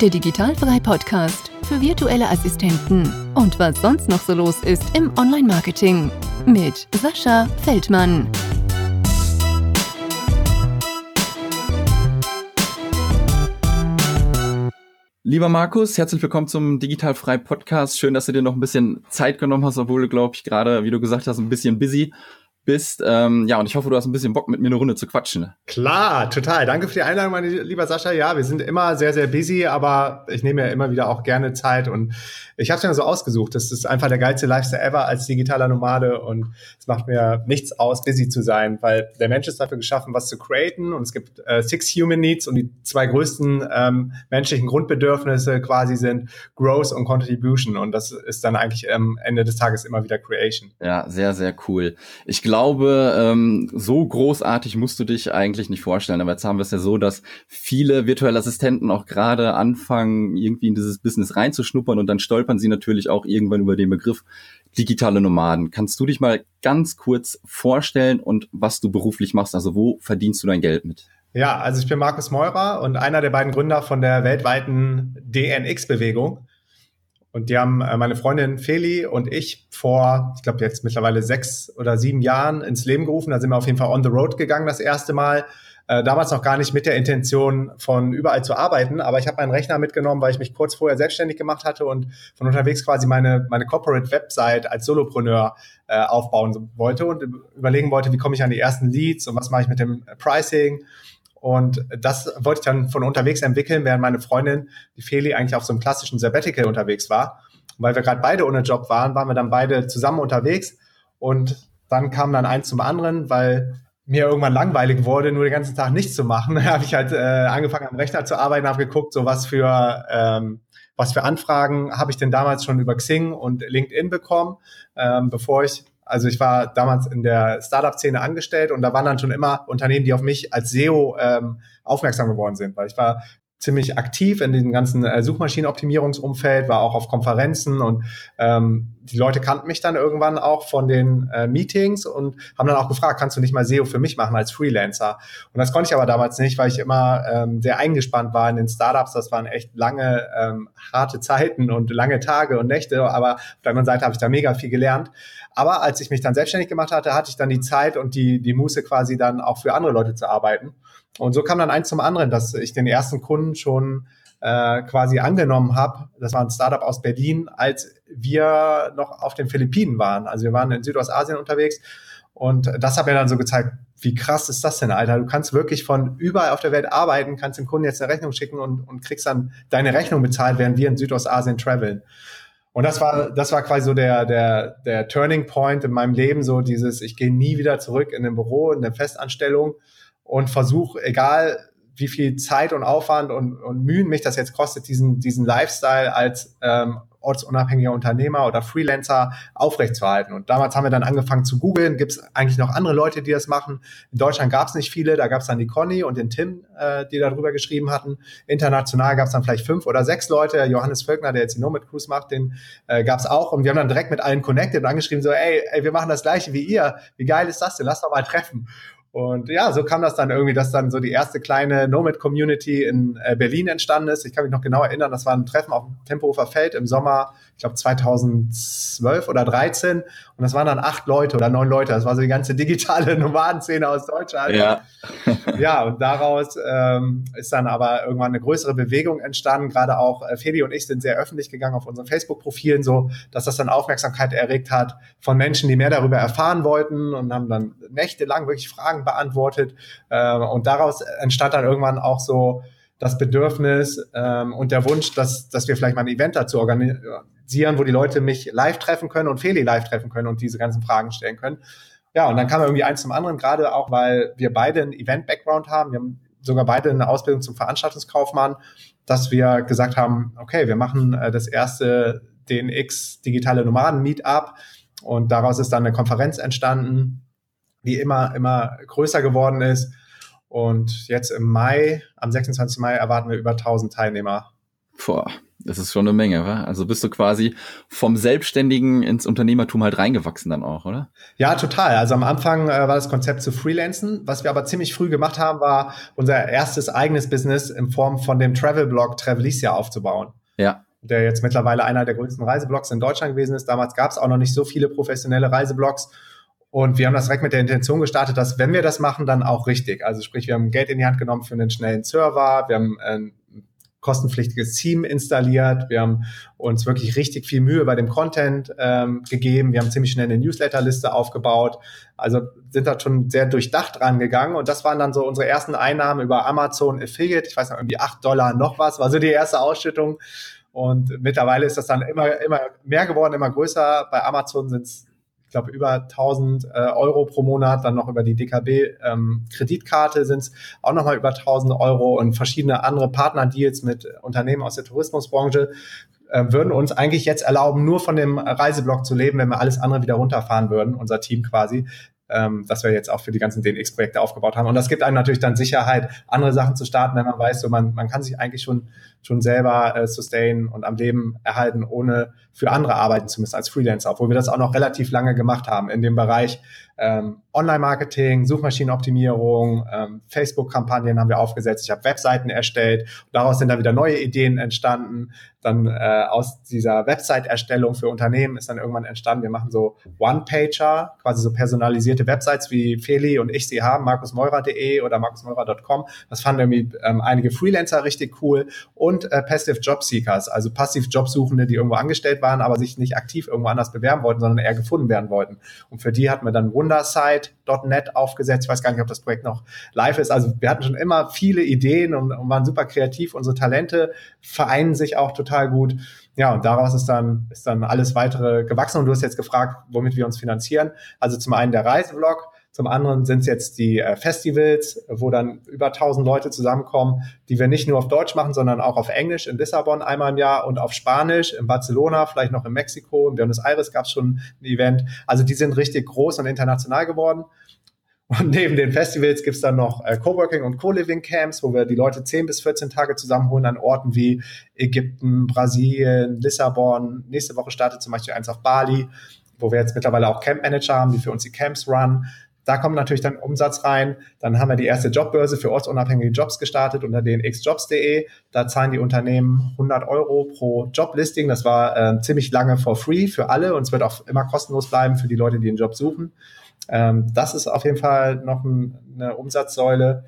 der Digitalfrei Podcast für virtuelle Assistenten und was sonst noch so los ist im Online-Marketing mit Sascha Feldmann. Lieber Markus, herzlich willkommen zum Digitalfrei Podcast. Schön, dass du dir noch ein bisschen Zeit genommen hast, obwohl du, glaube ich, gerade, wie du gesagt hast, ein bisschen busy bist. Ähm, ja, und ich hoffe, du hast ein bisschen Bock, mit mir eine Runde zu quatschen. Klar, total. Danke für die Einladung, mein lieber Sascha. Ja, wir sind immer sehr, sehr busy, aber ich nehme ja immer wieder auch gerne Zeit und ich habe es mir so ausgesucht. Das ist einfach der geilste Lifestyle ever als digitaler Nomade und es macht mir nichts aus, busy zu sein, weil der Mensch ist dafür geschaffen, was zu createn und es gibt äh, Six Human Needs und die zwei größten ähm, menschlichen Grundbedürfnisse quasi sind Growth und Contribution und das ist dann eigentlich am Ende des Tages immer wieder Creation. Ja, sehr, sehr cool. Ich glaube, ähm, so großartig musst du dich eigentlich nicht vorstellen, aber jetzt haben wir es ja so, dass viele virtuelle Assistenten auch gerade anfangen, irgendwie in dieses Business reinzuschnuppern und dann stolpern sie natürlich auch irgendwann über den Begriff digitale Nomaden. Kannst du dich mal ganz kurz vorstellen und was du beruflich machst? Also wo verdienst du dein Geld mit? Ja, also ich bin Markus Meurer und einer der beiden Gründer von der weltweiten DNX-Bewegung. Und die haben äh, meine Freundin Feli und ich vor, ich glaube jetzt mittlerweile sechs oder sieben Jahren ins Leben gerufen. Da sind wir auf jeden Fall on the road gegangen das erste Mal äh, damals noch gar nicht mit der Intention, von überall zu arbeiten, aber ich habe meinen Rechner mitgenommen, weil ich mich kurz vorher selbstständig gemacht hatte und von unterwegs quasi meine, meine Corporate Website als Solopreneur äh, aufbauen wollte und überlegen wollte, wie komme ich an die ersten Leads und was mache ich mit dem Pricing. Und das wollte ich dann von unterwegs entwickeln, während meine Freundin, die Feli, eigentlich auf so einem klassischen Sabbatical unterwegs war. Und weil wir gerade beide ohne Job waren, waren wir dann beide zusammen unterwegs. Und dann kam dann eins zum anderen, weil mir irgendwann langweilig wurde, nur den ganzen Tag nichts zu machen, habe ich halt äh, angefangen am Rechner zu arbeiten, habe geguckt, so was für ähm, was für Anfragen habe ich denn damals schon über Xing und LinkedIn bekommen, ähm, bevor ich also ich war damals in der Startup-Szene angestellt und da waren dann schon immer Unternehmen, die auf mich als SEO ähm, aufmerksam geworden sind, weil ich war ziemlich aktiv in diesem ganzen äh, Suchmaschinenoptimierungsumfeld, war auch auf Konferenzen und ähm, die Leute kannten mich dann irgendwann auch von den äh, Meetings und haben dann auch gefragt, kannst du nicht mal SEO für mich machen als Freelancer? Und das konnte ich aber damals nicht, weil ich immer ähm, sehr eingespannt war in den Startups. Das waren echt lange, ähm, harte Zeiten und lange Tage und Nächte, aber auf der anderen Seite habe ich da mega viel gelernt. Aber als ich mich dann selbstständig gemacht hatte, hatte ich dann die Zeit und die, die Muße quasi dann auch für andere Leute zu arbeiten. Und so kam dann eins zum anderen, dass ich den ersten Kunden schon äh, quasi angenommen habe. Das war ein Startup aus Berlin, als wir noch auf den Philippinen waren. Also wir waren in Südostasien unterwegs. Und das hat mir dann so gezeigt, wie krass ist das denn, Alter? Du kannst wirklich von überall auf der Welt arbeiten, kannst dem Kunden jetzt eine Rechnung schicken und, und kriegst dann deine Rechnung bezahlt, während wir in Südostasien traveln. Und das war, das war quasi so der, der, der Turning Point in meinem Leben, so dieses, ich gehe nie wieder zurück in ein Büro, in eine Festanstellung, und versuche, egal wie viel Zeit und Aufwand und, und Mühen mich das jetzt kostet, diesen, diesen Lifestyle als ähm, ortsunabhängiger Unternehmer oder Freelancer aufrechtzuerhalten. Und damals haben wir dann angefangen zu googeln, gibt es eigentlich noch andere Leute, die das machen. In Deutschland gab es nicht viele, da gab es dann die Conny und den Tim, äh, die darüber geschrieben hatten. International gab es dann vielleicht fünf oder sechs Leute. Johannes Völkner, der jetzt die Nomad Cruise macht, den äh, gab es auch. Und wir haben dann direkt mit allen connected und angeschrieben, so, ey, ey, wir machen das gleiche wie ihr. Wie geil ist das denn? Lass doch mal treffen. Und ja, so kam das dann irgendwie, dass dann so die erste kleine Nomad-Community in äh, Berlin entstanden ist. Ich kann mich noch genau erinnern, das war ein Treffen auf dem Tempelhofer Feld im Sommer, ich glaube 2012 oder 13. Und das waren dann acht Leute oder neun Leute. Das war so die ganze digitale Nomadenszene aus Deutschland. Ja, ja und daraus ähm, ist dann aber irgendwann eine größere Bewegung entstanden. Gerade auch äh, Feli und ich sind sehr öffentlich gegangen auf unseren Facebook-Profilen, so dass das dann Aufmerksamkeit erregt hat von Menschen, die mehr darüber erfahren wollten und haben dann nächtelang wirklich Fragen beantwortet. Äh, und daraus entstand dann irgendwann auch so das Bedürfnis ähm, und der Wunsch, dass, dass wir vielleicht mal ein Event dazu organisieren, wo die Leute mich live treffen können und Feli live treffen können und diese ganzen Fragen stellen können. Ja, und dann kam irgendwie eins zum anderen, gerade auch, weil wir beide einen Event-Background haben. Wir haben sogar beide eine Ausbildung zum Veranstaltungskaufmann, dass wir gesagt haben, okay, wir machen äh, das erste DNX Digitale Nomaden Meetup und daraus ist dann eine Konferenz entstanden, die immer, immer größer geworden ist. Und jetzt im Mai, am 26. Mai, erwarten wir über 1000 Teilnehmer Boah, das ist schon eine Menge, wa? Also bist du quasi vom Selbstständigen ins Unternehmertum halt reingewachsen dann auch, oder? Ja, total. Also am Anfang äh, war das Konzept zu Freelancen. Was wir aber ziemlich früh gemacht haben, war unser erstes eigenes Business in Form von dem Travel-Blog Travelicia aufzubauen. Ja. Der jetzt mittlerweile einer der größten Reiseblogs in Deutschland gewesen ist. Damals gab es auch noch nicht so viele professionelle Reiseblogs. Und wir haben das direkt mit der Intention gestartet, dass wenn wir das machen, dann auch richtig. Also sprich, wir haben Geld in die Hand genommen für einen schnellen Server, wir haben ein kostenpflichtiges Team installiert, wir haben uns wirklich richtig viel Mühe bei dem Content ähm, gegeben, wir haben ziemlich schnell eine Newsletterliste aufgebaut, also sind da schon sehr durchdacht rangegangen und das waren dann so unsere ersten Einnahmen über Amazon Affiliate, ich weiß noch, irgendwie acht Dollar noch was, war so die erste Ausschüttung und mittlerweile ist das dann immer, immer mehr geworden, immer größer. Bei Amazon sind es glaube, über 1000 äh, Euro pro Monat, dann noch über die DKB ähm, sind es auch nochmal über 1000 Euro und verschiedene andere Partnerdeals mit Unternehmen aus der Tourismusbranche äh, würden uns eigentlich jetzt erlauben, nur von dem Reiseblock zu leben, wenn wir alles andere wieder runterfahren würden, unser Team quasi ähm, das wir jetzt auch für die ganzen DNX-Projekte aufgebaut haben. Und das gibt einem natürlich dann Sicherheit, andere Sachen zu starten, wenn man weiß, so man, man kann sich eigentlich schon, schon selber äh, sustain und am Leben erhalten, ohne für andere arbeiten zu müssen als Freelancer, obwohl wir das auch noch relativ lange gemacht haben in dem Bereich ähm, Online-Marketing, Suchmaschinenoptimierung, ähm, Facebook-Kampagnen haben wir aufgesetzt. Ich habe Webseiten erstellt. Daraus sind dann wieder neue Ideen entstanden. Dann äh, aus dieser Website-Erstellung für Unternehmen ist dann irgendwann entstanden, wir machen so One-Pager, quasi so personalisierte Websites, wie Feli und ich sie haben, markusmeurer.de oder markusmeurer.com. Das fanden irgendwie ähm, einige Freelancer richtig cool. Und äh, Passive Job Seekers, also passiv Jobsuchende, die irgendwo angestellt waren, aber sich nicht aktiv irgendwo anders bewerben wollten, sondern eher gefunden werden wollten. Und für die hatten wir dann Wundersite.net aufgesetzt. Ich weiß gar nicht, ob das Projekt noch live ist. Also wir hatten schon immer viele Ideen und, und waren super kreativ. Unsere Talente vereinen sich auch total gut. Ja, und daraus ist dann, ist dann alles weitere gewachsen. Und du hast jetzt gefragt, womit wir uns finanzieren. Also zum einen der Reisevlog, zum anderen sind es jetzt die äh, Festivals, wo dann über 1000 Leute zusammenkommen, die wir nicht nur auf Deutsch machen, sondern auch auf Englisch in Lissabon einmal im Jahr und auf Spanisch in Barcelona, vielleicht noch in Mexiko. In Buenos Aires gab es schon ein Event. Also die sind richtig groß und international geworden. Und neben den Festivals gibt's dann noch äh, Coworking und Co-Living Camps, wo wir die Leute 10 bis 14 Tage zusammenholen an Orten wie Ägypten, Brasilien, Lissabon. Nächste Woche startet zum Beispiel eins auf Bali, wo wir jetzt mittlerweile auch Camp Manager haben, die für uns die Camps run. Da kommt natürlich dann Umsatz rein. Dann haben wir die erste Jobbörse für ortsunabhängige Jobs gestartet unter den xjobs.de. Da zahlen die Unternehmen 100 Euro pro Joblisting. Das war äh, ziemlich lange for free für alle und es wird auch immer kostenlos bleiben für die Leute, die einen Job suchen. Ähm, das ist auf jeden Fall noch ein, eine Umsatzsäule.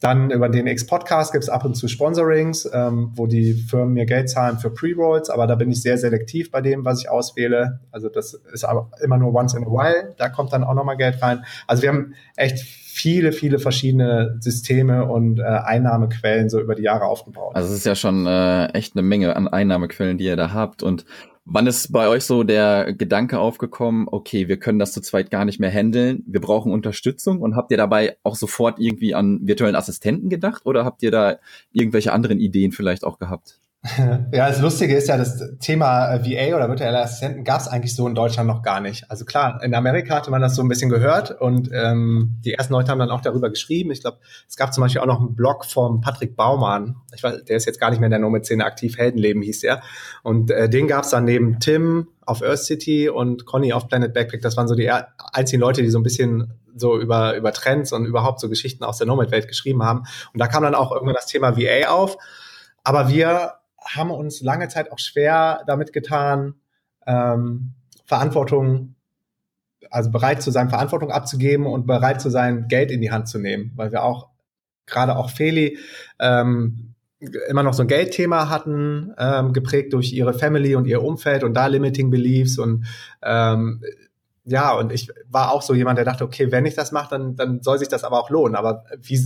Dann über den X-Podcast gibt es ab und zu Sponsorings, ähm, wo die Firmen mir Geld zahlen für Pre-Rolls, aber da bin ich sehr selektiv bei dem, was ich auswähle. Also das ist aber immer nur once in a while, da kommt dann auch nochmal Geld rein. Also wir haben echt viele, viele verschiedene Systeme und äh, Einnahmequellen so über die Jahre aufgebaut. Also es ist ja schon äh, echt eine Menge an Einnahmequellen, die ihr da habt und Wann ist bei euch so der Gedanke aufgekommen, okay, wir können das zu zweit gar nicht mehr handeln, wir brauchen Unterstützung und habt ihr dabei auch sofort irgendwie an virtuellen Assistenten gedacht oder habt ihr da irgendwelche anderen Ideen vielleicht auch gehabt? Ja, das Lustige ist ja, das Thema äh, VA oder virtuelle Assistenten gab es eigentlich so in Deutschland noch gar nicht. Also klar, in Amerika hatte man das so ein bisschen gehört und ähm, die ersten Leute haben dann auch darüber geschrieben. Ich glaube, es gab zum Beispiel auch noch einen Blog vom Patrick Baumann. Ich weiß, der ist jetzt gar nicht mehr in der Nomad-Szene aktiv, Heldenleben hieß der. Und äh, den gab es dann neben Tim auf Earth City und Conny auf Planet Backpack. Das waren so die einzigen Leute, die so ein bisschen so über, über Trends und überhaupt so Geschichten aus der Nomad-Welt geschrieben haben. Und da kam dann auch irgendwann das Thema VA auf. Aber wir haben uns lange Zeit auch schwer damit getan, ähm, Verantwortung, also bereit zu sein, Verantwortung abzugeben und bereit zu sein, Geld in die Hand zu nehmen, weil wir auch gerade auch Feli ähm, immer noch so ein Geldthema hatten, ähm, geprägt durch ihre Family und ihr Umfeld und da Limiting Beliefs und ähm, ja, und ich war auch so jemand, der dachte, okay, wenn ich das mache, dann, dann soll sich das aber auch lohnen. Aber wie,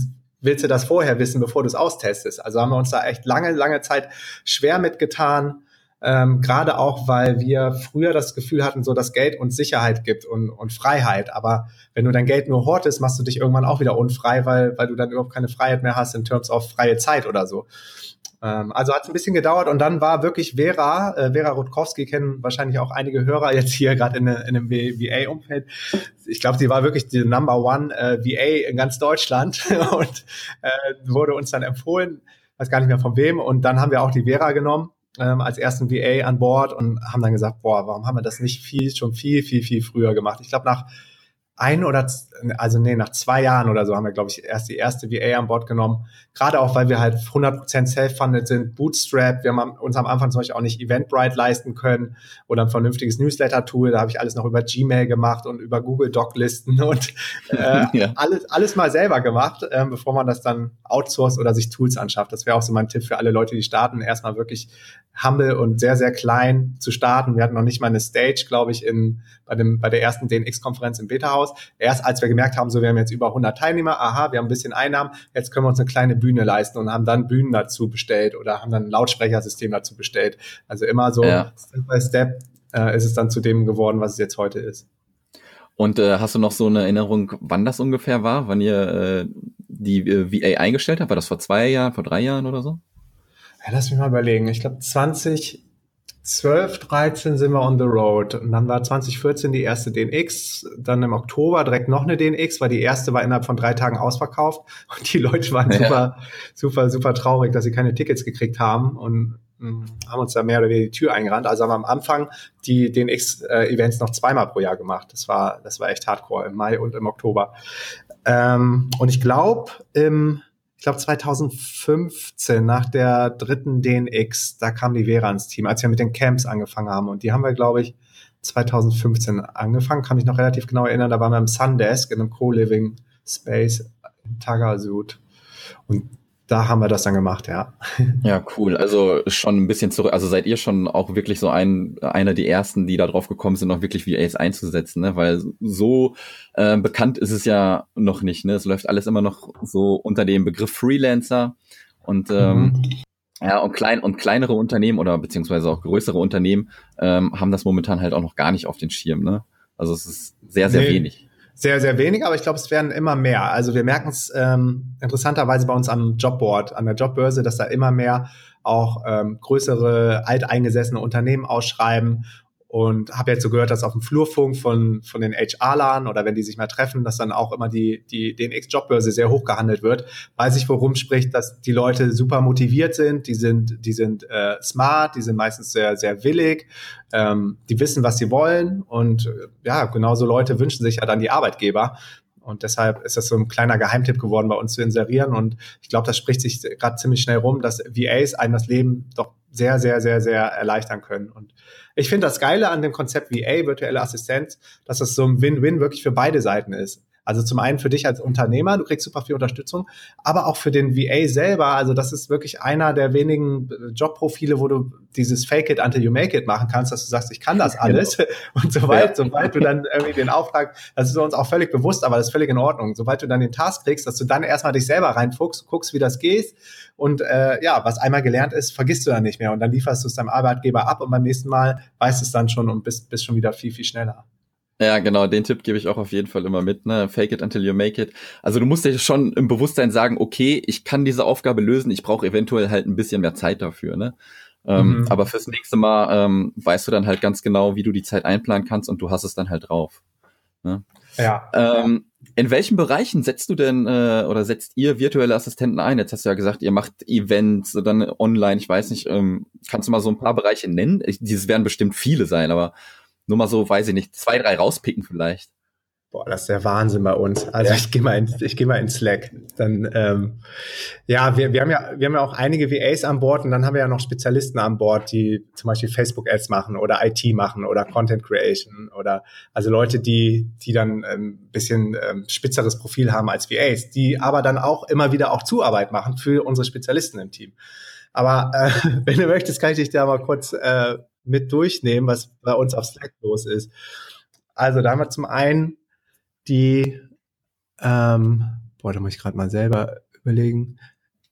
willst du das vorher wissen, bevor du es austestest? Also haben wir uns da echt lange, lange Zeit schwer mitgetan. Ähm, Gerade auch, weil wir früher das Gefühl hatten, so dass Geld uns Sicherheit gibt und, und Freiheit. Aber wenn du dein Geld nur hortest, machst du dich irgendwann auch wieder unfrei, weil, weil du dann überhaupt keine Freiheit mehr hast in terms of freie Zeit oder so. Ähm, also hat es ein bisschen gedauert und dann war wirklich Vera, äh, Vera Rutkowski, kennen wahrscheinlich auch einige Hörer jetzt hier gerade in, in einem VA-Umfeld. Ich glaube, sie war wirklich die Number One äh, VA in ganz Deutschland und äh, wurde uns dann empfohlen weiß gar nicht mehr von wem. Und dann haben wir auch die Vera genommen ähm, als ersten VA an Bord und haben dann gesagt, boah, warum haben wir das nicht viel, schon viel, viel, viel früher gemacht? Ich glaube, nach ein oder, also nee, nach zwei Jahren oder so haben wir, glaube ich, erst die erste VA an Bord genommen. Gerade auch, weil wir halt 100% self-funded sind, Bootstrap. Wir haben uns am Anfang zum Beispiel auch nicht Eventbrite leisten können oder ein vernünftiges Newsletter-Tool. Da habe ich alles noch über Gmail gemacht und über Google Doc-Listen und äh, ja. alles, alles mal selber gemacht, äh, bevor man das dann outsourced oder sich Tools anschafft. Das wäre auch so mein Tipp für alle Leute, die starten, erstmal wirklich humble und sehr, sehr klein zu starten. Wir hatten noch nicht mal eine Stage, glaube ich, in, bei, dem, bei der ersten DNX-Konferenz im Beta-Haus. Erst als wir gemerkt haben, so wir haben jetzt über 100 Teilnehmer, aha, wir haben ein bisschen Einnahmen, jetzt können wir uns eine kleine Bühne leisten und haben dann Bühnen dazu bestellt oder haben dann ein Lautsprechersystem dazu bestellt. Also immer so ja. Step by Step äh, ist es dann zu dem geworden, was es jetzt heute ist. Und äh, hast du noch so eine Erinnerung, wann das ungefähr war, wann ihr äh, die äh, VA eingestellt habt? War das vor zwei Jahren, vor drei Jahren oder so? Ja, lass mich mal überlegen. Ich glaube 2012, 13 sind wir on the road. Und dann war 2014 die erste DNX, dann im Oktober direkt noch eine DNX, weil die erste war innerhalb von drei Tagen ausverkauft. Und die Leute waren ja. super, super, super traurig, dass sie keine Tickets gekriegt haben und hm, haben uns da mehr oder weniger die Tür eingerannt. Also haben wir am Anfang die DNX-Events noch zweimal pro Jahr gemacht. Das war, das war echt hardcore im Mai und im Oktober. Ähm, und ich glaube, im glaube 2015 nach der dritten DNX, da kam die Vera ins Team, als wir mit den Camps angefangen haben. Und die haben wir, glaube ich, 2015 angefangen, kann mich noch relativ genau erinnern. Da waren wir im Sundesk in einem Co-Living Space in Tagasud. Und da haben wir das dann gemacht, ja. Ja, cool. Also schon ein bisschen zurück. Also seid ihr schon auch wirklich so ein, einer der ersten, die da drauf gekommen sind, noch wirklich VAs einzusetzen, ne? Weil so äh, bekannt ist es ja noch nicht, ne? Es läuft alles immer noch so unter dem Begriff Freelancer und ähm, mhm. ja, und klein und kleinere Unternehmen oder beziehungsweise auch größere Unternehmen ähm, haben das momentan halt auch noch gar nicht auf den Schirm, ne? Also es ist sehr, sehr nee. wenig sehr, sehr wenig, aber ich glaube, es werden immer mehr. Also wir merken es ähm, interessanterweise bei uns am Jobboard, an der Jobbörse, dass da immer mehr auch ähm, größere alteingesessene Unternehmen ausschreiben und habe jetzt so gehört, dass auf dem Flurfunk von, von den HR-Lern oder wenn die sich mal treffen, dass dann auch immer die, die DNX-Jobbörse sehr hoch gehandelt wird, weil sich worum spricht, dass die Leute super motiviert sind, die sind, die sind äh, smart, die sind meistens sehr, sehr willig, ähm, die wissen, was sie wollen und äh, ja, genauso Leute wünschen sich ja dann die Arbeitgeber. Und deshalb ist das so ein kleiner Geheimtipp geworden, bei uns zu inserieren. Und ich glaube, das spricht sich gerade ziemlich schnell rum, dass VAs einem das Leben doch sehr, sehr, sehr, sehr erleichtern können. Und ich finde das Geile an dem Konzept VA, virtuelle Assistenz, dass es so ein Win-Win wirklich für beide Seiten ist. Also zum einen für dich als Unternehmer, du kriegst super viel Unterstützung, aber auch für den VA selber. Also das ist wirklich einer der wenigen äh, Jobprofile, wo du dieses Fake it until you make it machen kannst, dass du sagst, ich kann das alles. Genau. Und sobald, ja. sobald du dann irgendwie den Auftrag, das ist uns auch völlig bewusst, aber das ist völlig in Ordnung. Sobald du dann den Task kriegst, dass du dann erstmal dich selber reinfuchst, guckst, wie das geht. Und äh, ja, was einmal gelernt ist, vergisst du dann nicht mehr. Und dann lieferst du es deinem Arbeitgeber ab und beim nächsten Mal weißt du es dann schon und bist, bist schon wieder viel, viel schneller. Ja, genau, den Tipp gebe ich auch auf jeden Fall immer mit, ne? Fake it until you make it. Also du musst dir schon im Bewusstsein sagen, okay, ich kann diese Aufgabe lösen, ich brauche eventuell halt ein bisschen mehr Zeit dafür, ne? Ähm, mhm. Aber fürs nächste Mal ähm, weißt du dann halt ganz genau, wie du die Zeit einplanen kannst und du hast es dann halt drauf. Ne? Ja. Ähm, in welchen Bereichen setzt du denn äh, oder setzt ihr virtuelle Assistenten ein? Jetzt hast du ja gesagt, ihr macht Events, dann online, ich weiß nicht, ähm, kannst du mal so ein paar Bereiche nennen? Dieses werden bestimmt viele sein, aber nur mal so, weiß ich nicht, zwei, drei rauspicken vielleicht. Boah, das ist der Wahnsinn bei uns. Also ja. ich gehe mal in, ich gehe mal in Slack. Dann ähm, ja, wir, wir haben ja wir haben ja auch einige VAs an Bord und dann haben wir ja noch Spezialisten an Bord, die zum Beispiel Facebook Ads machen oder IT machen oder Content Creation oder also Leute, die die dann ein ähm, bisschen ähm, spitzeres Profil haben als VAs, die aber dann auch immer wieder auch Zuarbeit machen für unsere Spezialisten im Team. Aber äh, wenn du möchtest, kann ich dich da mal kurz äh, mit durchnehmen, was bei uns auf Slack los ist. Also da haben wir zum einen die, ähm, boah, da muss ich gerade mal selber überlegen,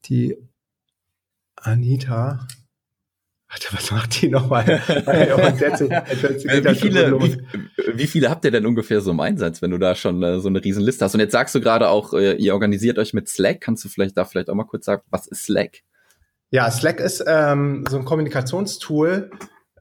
die Anita, Warte, was macht die nochmal? wie, viele, wie, wie, viele habt ihr denn ungefähr so im Einsatz, wenn du da schon äh, so eine Riesenliste hast? Und jetzt sagst du gerade auch, äh, ihr organisiert euch mit Slack. Kannst du vielleicht da vielleicht auch mal kurz sagen, was ist Slack? Ja, Slack ist ähm, so ein Kommunikationstool,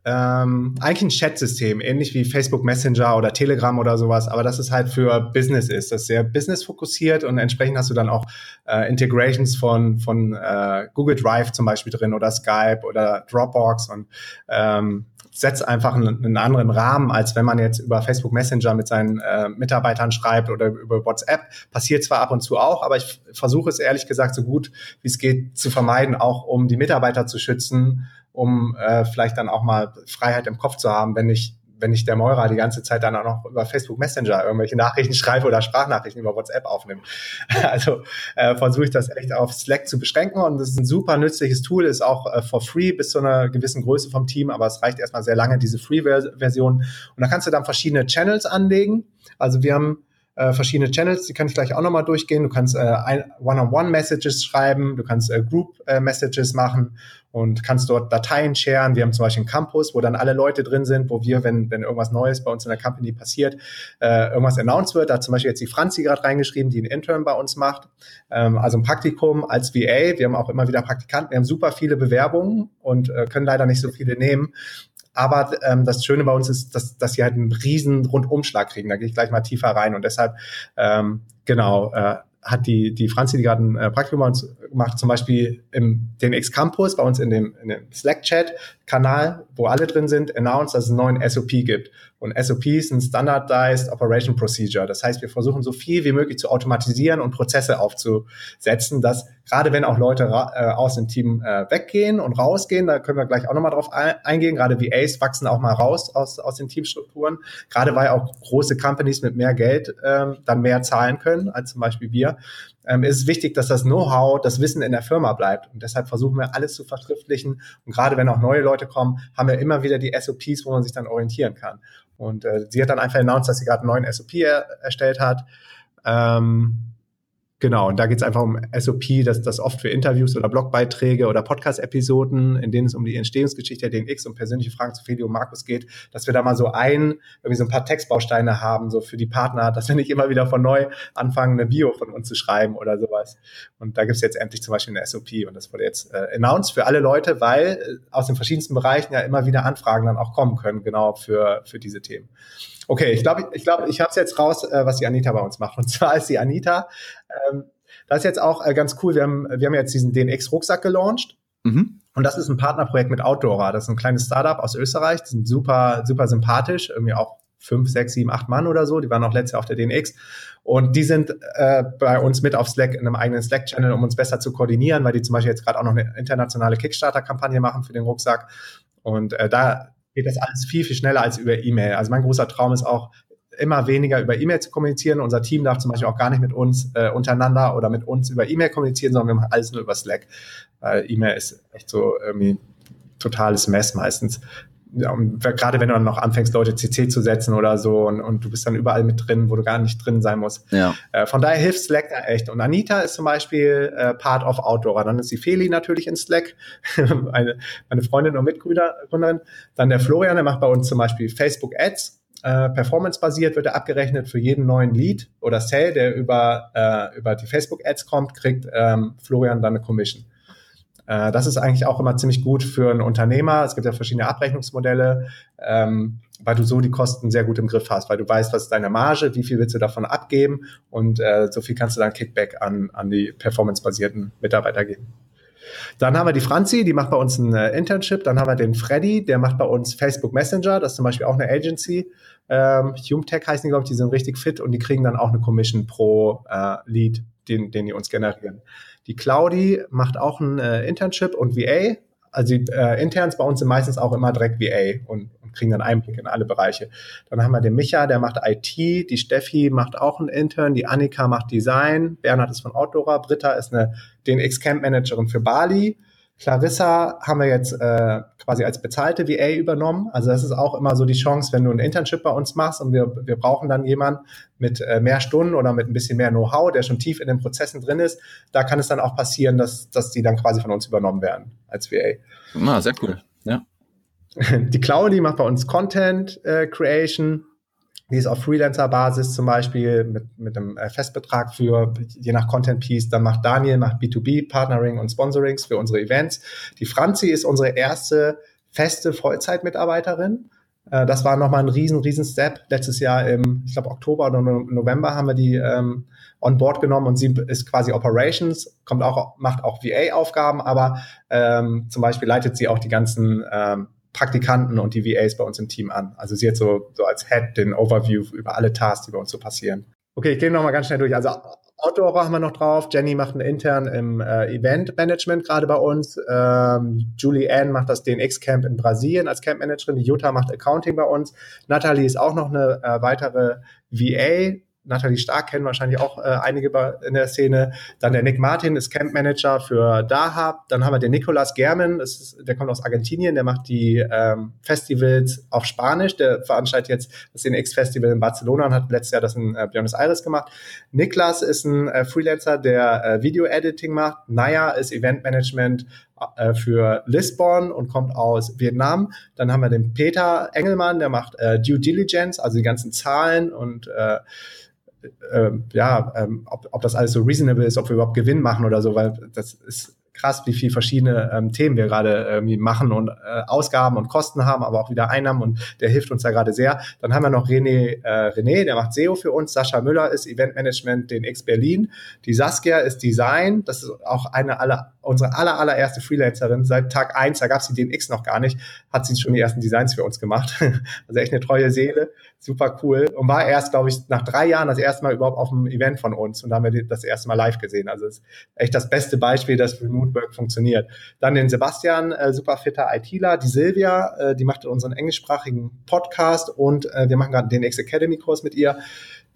ähm, eigentlich ein Chat-System, ähnlich wie Facebook Messenger oder Telegram oder sowas, aber das ist halt für Business ist. Das ist sehr business-fokussiert und entsprechend hast du dann auch äh, Integrations von, von äh, Google Drive zum Beispiel drin oder Skype oder Dropbox und ähm, setzt einfach einen, einen, anderen Rahmen, als wenn man jetzt über Facebook Messenger mit seinen äh, Mitarbeitern schreibt oder über WhatsApp. Passiert zwar ab und zu auch, aber ich versuche es ehrlich gesagt so gut wie es geht zu vermeiden, auch um die Mitarbeiter zu schützen, um äh, vielleicht dann auch mal Freiheit im Kopf zu haben, wenn ich wenn ich der Meurer die ganze Zeit dann auch noch über Facebook Messenger irgendwelche Nachrichten schreibe oder Sprachnachrichten über WhatsApp aufnehme. Also äh, versuche ich das echt auf Slack zu beschränken und das ist ein super nützliches Tool, ist auch äh, for free bis zu einer gewissen Größe vom Team, aber es reicht erstmal sehr lange, diese Free-Version. Und da kannst du dann verschiedene Channels anlegen. Also wir haben äh, verschiedene Channels, die kann ich gleich auch nochmal durchgehen. Du kannst äh, One-on-One-Messages schreiben, du kannst äh, Group-Messages äh, machen und kannst dort Dateien sharen. Wir haben zum Beispiel einen Campus, wo dann alle Leute drin sind, wo wir, wenn, wenn irgendwas Neues bei uns in der Company passiert, äh, irgendwas announced wird. Da hat zum Beispiel jetzt die Franzi gerade reingeschrieben, die einen Intern bei uns macht. Ähm, also ein Praktikum als VA. Wir haben auch immer wieder Praktikanten. Wir haben super viele Bewerbungen und äh, können leider nicht so viele nehmen. Aber ähm, das Schöne bei uns ist, dass, dass sie halt einen riesen Rundumschlag kriegen. Da gehe ich gleich mal tiefer rein. Und deshalb, ähm, genau, äh, hat die, die Franzi, die gerade ein äh, Praktikum bei uns macht, zum Beispiel im DNX Campus bei uns in dem, in dem Slack-Chat-Kanal, wo alle drin sind, announced, dass es einen neuen SOP gibt. Und SOP ist ein Standardized Operation Procedure. Das heißt, wir versuchen so viel wie möglich zu automatisieren und Prozesse aufzusetzen, dass gerade wenn auch Leute äh, aus dem Team äh, weggehen und rausgehen, da können wir gleich auch nochmal drauf eingehen. Gerade VAs wachsen auch mal raus aus, aus den Teamstrukturen. Gerade weil auch große Companies mit mehr Geld ähm, dann mehr zahlen können als zum Beispiel wir ähm, ist es wichtig, dass das Know-how, das Wissen in der Firma bleibt. Und deshalb versuchen wir alles zu verschriftlichen. Und gerade wenn auch neue Leute kommen, haben wir immer wieder die SOPs, wo man sich dann orientieren kann. Und äh, sie hat dann einfach announced, dass sie gerade einen neuen SOP er erstellt hat. Ähm, Genau, und da geht es einfach um SOP, dass das oft für Interviews oder Blogbeiträge oder Podcast-Episoden, in denen es um die Entstehungsgeschichte der DNX und persönliche Fragen zu Feli und Markus geht, dass wir da mal so ein, irgendwie so ein paar Textbausteine haben, so für die Partner, dass wir nicht immer wieder von neu anfangen, eine Bio von uns zu schreiben oder sowas. Und da gibt es jetzt endlich zum Beispiel eine SOP und das wurde jetzt äh, announced für alle Leute, weil äh, aus den verschiedensten Bereichen ja immer wieder Anfragen dann auch kommen können, genau für, für diese Themen. Okay, ich glaube, ich, glaube, ich habe es jetzt raus, äh, was die Anita bei uns macht. Und zwar ist die Anita, ähm, das ist jetzt auch äh, ganz cool. Wir haben, wir haben jetzt diesen DNX-Rucksack gelauncht. Mhm. Und das ist ein Partnerprojekt mit Outdora. Das ist ein kleines Startup aus Österreich. Die sind super, super sympathisch. Irgendwie auch fünf, sechs, sieben, acht Mann oder so. Die waren auch letztes Jahr auf der DNX. Und die sind äh, bei uns mit auf Slack in einem eigenen Slack-Channel, um uns besser zu koordinieren, weil die zum Beispiel jetzt gerade auch noch eine internationale Kickstarter-Kampagne machen für den Rucksack. Und äh, da geht das alles viel, viel schneller als über E-Mail. Also mein großer Traum ist auch, immer weniger über E-Mail zu kommunizieren. Unser Team darf zum Beispiel auch gar nicht mit uns äh, untereinander oder mit uns über E-Mail kommunizieren, sondern wir machen alles nur über Slack. Weil E-Mail ist echt so irgendwie totales Mess meistens. Ja, gerade wenn du dann noch anfängst, Leute CC zu setzen oder so und, und du bist dann überall mit drin, wo du gar nicht drin sein musst. Ja. Äh, von daher hilft Slack da echt. Und Anita ist zum Beispiel äh, Part of Outdoor. Dann ist die Feli natürlich in Slack, meine, meine Freundin und Mitgründerin. Dann der Florian, der macht bei uns zum Beispiel Facebook Ads. Äh, Performance-basiert wird er abgerechnet für jeden neuen Lead oder Sale, der über, äh, über die Facebook-Ads kommt, kriegt ähm, Florian dann eine Commission. Äh, das ist eigentlich auch immer ziemlich gut für einen Unternehmer. Es gibt ja verschiedene Abrechnungsmodelle, ähm, weil du so die Kosten sehr gut im Griff hast, weil du weißt, was ist deine Marge, wie viel willst du davon abgeben und äh, so viel kannst du dann Kickback an, an die performance-basierten Mitarbeiter geben. Dann haben wir die Franzi, die macht bei uns ein äh, Internship. Dann haben wir den Freddy, der macht bei uns Facebook Messenger. Das ist zum Beispiel auch eine Agency. Ähm, HumeTech heißen die, glaube ich, die sind richtig fit und die kriegen dann auch eine Commission pro äh, Lead, den, den die uns generieren. Die Claudi macht auch ein äh, Internship und VA. Also die äh, Interns bei uns sind meistens auch immer direkt VA und, und kriegen dann Einblick in alle Bereiche. Dann haben wir den Micha, der macht IT, die Steffi macht auch einen Intern, die Annika macht Design, Bernhard ist von Outdoor, Britta ist eine den Ex-Camp Managerin für Bali Clarissa haben wir jetzt äh, quasi als bezahlte VA übernommen. Also das ist auch immer so die Chance, wenn du ein Internship bei uns machst und wir, wir brauchen dann jemanden mit äh, mehr Stunden oder mit ein bisschen mehr Know-how, der schon tief in den Prozessen drin ist, da kann es dann auch passieren, dass, dass die dann quasi von uns übernommen werden als VA. Ah, sehr cool. Ja. Die Claudi macht bei uns Content äh, Creation die ist auf Freelancer-Basis zum Beispiel mit, mit einem äh, Festbetrag für je nach Content-Piece. Dann macht Daniel macht B2B, Partnering und Sponsorings für unsere Events. Die Franzi ist unsere erste feste Vollzeitmitarbeiterin. Äh, das war nochmal ein riesen, riesen Step. Letztes Jahr im, ich glaube, Oktober oder November haben wir die ähm, on board genommen und sie ist quasi Operations, kommt auch, macht auch VA-Aufgaben, aber ähm, zum Beispiel leitet sie auch die ganzen ähm, Praktikanten und die VAs bei uns im Team an. Also sie hat so, so als Head den Overview über alle Tasks, die bei uns so passieren. Okay, ich gehe nochmal ganz schnell durch. Also Outdoor haben wir noch drauf. Jenny macht einen intern im äh, Event Management gerade bei uns. Ähm, Julie Ann macht das DNX Camp in Brasilien als Camp Managerin. Die Jutta macht Accounting bei uns. Natalie ist auch noch eine äh, weitere VA Nathalie Stark kennen wahrscheinlich auch äh, einige in der Szene. Dann der Nick Martin ist Camp Manager für Dahab. Dann haben wir den Nicolas German, ist, der kommt aus Argentinien, der macht die ähm, Festivals auf Spanisch. Der veranstaltet jetzt das NX Festival in Barcelona und hat letztes Jahr das in äh, Buenos Aires gemacht. Niklas ist ein äh, Freelancer, der äh, Video-Editing macht. Naya ist Event Management äh, für Lisbon und kommt aus Vietnam. Dann haben wir den Peter Engelmann, der macht äh, Due Diligence, also die ganzen Zahlen und äh, ja, ähm, ob, ob das alles so reasonable ist, ob wir überhaupt Gewinn machen oder so, weil das ist krass, wie viel verschiedene ähm, Themen wir gerade irgendwie machen und äh, Ausgaben und Kosten haben, aber auch wieder Einnahmen und der hilft uns da gerade sehr. Dann haben wir noch René, äh, René, der macht SEO für uns. Sascha Müller ist Eventmanagement den X Berlin. Die Saskia ist Design. Das ist auch eine aller, unsere aller, allererste Freelancerin. Seit Tag eins, da gab es die DNX noch gar nicht, hat sie schon die ersten Designs für uns gemacht. also echt eine treue Seele super cool und war erst, glaube ich, nach drei Jahren das erste Mal überhaupt auf einem Event von uns und da haben wir das erste Mal live gesehen. Also ist echt das beste Beispiel, dass Remote Work funktioniert. Dann den Sebastian, äh, super fitter ITler, die Silvia, äh, die macht unseren englischsprachigen Podcast und äh, wir machen gerade den X Academy Kurs mit ihr.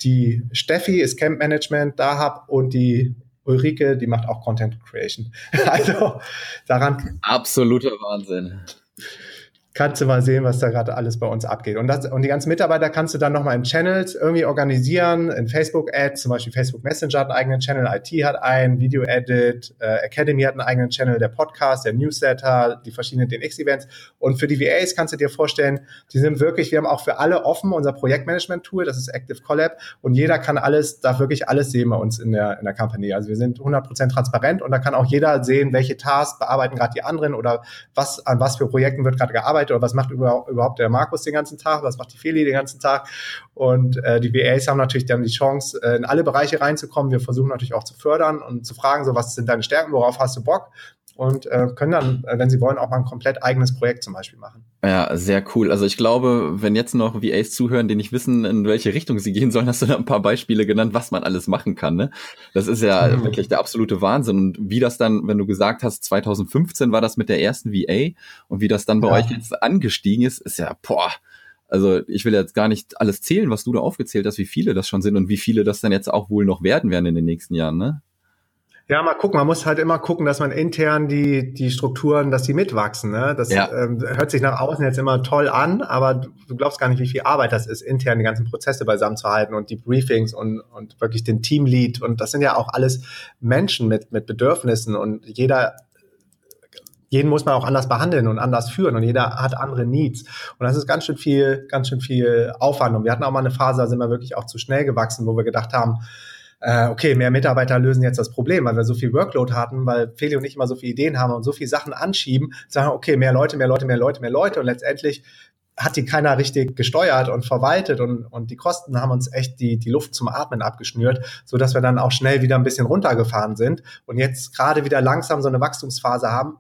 Die Steffi ist Camp Management, da hab und die Ulrike, die macht auch Content Creation. also daran. Absoluter Wahnsinn kannst du mal sehen, was da gerade alles bei uns abgeht. Und, das, und die ganzen Mitarbeiter kannst du dann nochmal in Channels irgendwie organisieren, in Facebook-Ads, zum Beispiel Facebook Messenger hat einen eigenen Channel, IT hat einen, Video Edit, äh, Academy hat einen eigenen Channel, der Podcast, der Newsletter, die verschiedenen DNX-Events. Und für die VAs kannst du dir vorstellen, die sind wirklich, wir haben auch für alle offen unser Projektmanagement-Tool, das ist Active Collab und jeder kann alles, darf wirklich alles sehen bei uns in der, in der Company. Also wir sind 100% transparent und da kann auch jeder sehen, welche Tasks bearbeiten gerade die anderen oder was, an was für Projekten wird gerade gearbeitet Arbeit oder was macht überhaupt der Markus den ganzen Tag, was macht die Feli den ganzen Tag. Und äh, die VAs haben natürlich dann die Chance, äh, in alle Bereiche reinzukommen. Wir versuchen natürlich auch zu fördern und zu fragen, so was sind deine Stärken, worauf hast du Bock? Und äh, können dann, äh, wenn sie wollen, auch mal ein komplett eigenes Projekt zum Beispiel machen. Ja, sehr cool. Also ich glaube, wenn jetzt noch VAs zuhören, die nicht wissen, in welche Richtung sie gehen sollen, hast du da ein paar Beispiele genannt, was man alles machen kann. Ne? Das ist ja mhm. wirklich der absolute Wahnsinn. Und wie das dann, wenn du gesagt hast, 2015 war das mit der ersten VA und wie das dann bei ja. euch jetzt angestiegen ist, ist ja, boah, also ich will jetzt gar nicht alles zählen, was du da aufgezählt hast, wie viele das schon sind und wie viele das dann jetzt auch wohl noch werden werden in den nächsten Jahren, ne? Ja, mal gucken. Man muss halt immer gucken, dass man intern die, die Strukturen, dass die mitwachsen. Ne? Das ja. ähm, hört sich nach außen jetzt immer toll an, aber du glaubst gar nicht, wie viel Arbeit das ist, intern die ganzen Prozesse beisammen zu halten und die Briefings und, und wirklich den Teamlead. Und das sind ja auch alles Menschen mit, mit Bedürfnissen und jeder jeden muss man auch anders behandeln und anders führen und jeder hat andere Needs. Und das ist ganz schön viel, ganz schön viel Aufwand. Und wir hatten auch mal eine Phase, da sind wir wirklich auch zu schnell gewachsen, wo wir gedacht haben, äh, okay, mehr Mitarbeiter lösen jetzt das Problem, weil wir so viel Workload hatten, weil Feli und ich immer so viele Ideen haben und so viele Sachen anschieben, sagen, okay, mehr Leute, mehr Leute, mehr Leute, mehr Leute. Und letztendlich hat die keiner richtig gesteuert und verwaltet und, und die Kosten haben uns echt die, die Luft zum Atmen abgeschnürt, so dass wir dann auch schnell wieder ein bisschen runtergefahren sind und jetzt gerade wieder langsam so eine Wachstumsphase haben,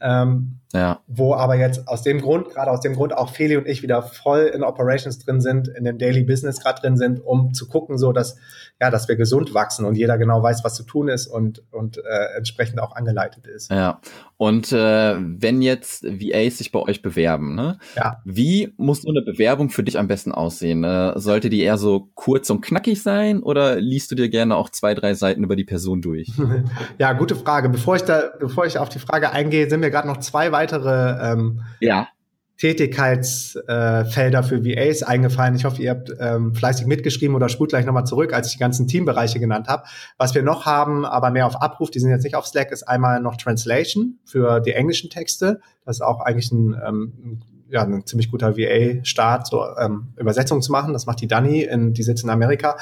ähm, ja. Wo aber jetzt aus dem Grund, gerade aus dem Grund auch Feli und ich wieder voll in Operations drin sind, in dem Daily Business gerade drin sind, um zu gucken, so dass, ja, dass wir gesund wachsen und jeder genau weiß, was zu tun ist und, und äh, entsprechend auch angeleitet ist. Ja. Und äh, wenn jetzt VAs sich bei euch bewerben, ne? Ja. Wie muss so eine Bewerbung für dich am besten aussehen? Äh, sollte die eher so kurz und knackig sein oder liest du dir gerne auch zwei, drei Seiten über die Person durch? ja, gute Frage. Bevor ich da, bevor ich auf die Frage eingehe, sind mir gerade noch zwei weitere ähm, ja. Tätigkeitsfelder äh, für VAs eingefallen. Ich hoffe, ihr habt ähm, fleißig mitgeschrieben oder spult gleich nochmal zurück, als ich die ganzen Teambereiche genannt habe. Was wir noch haben, aber mehr auf Abruf, die sind jetzt nicht auf Slack, ist einmal noch Translation für die englischen Texte. Das ist auch eigentlich ein, ähm, ja, ein ziemlich guter VA-Start, so ähm, Übersetzungen zu machen. Das macht die Dani, in, die sitzt in Amerika.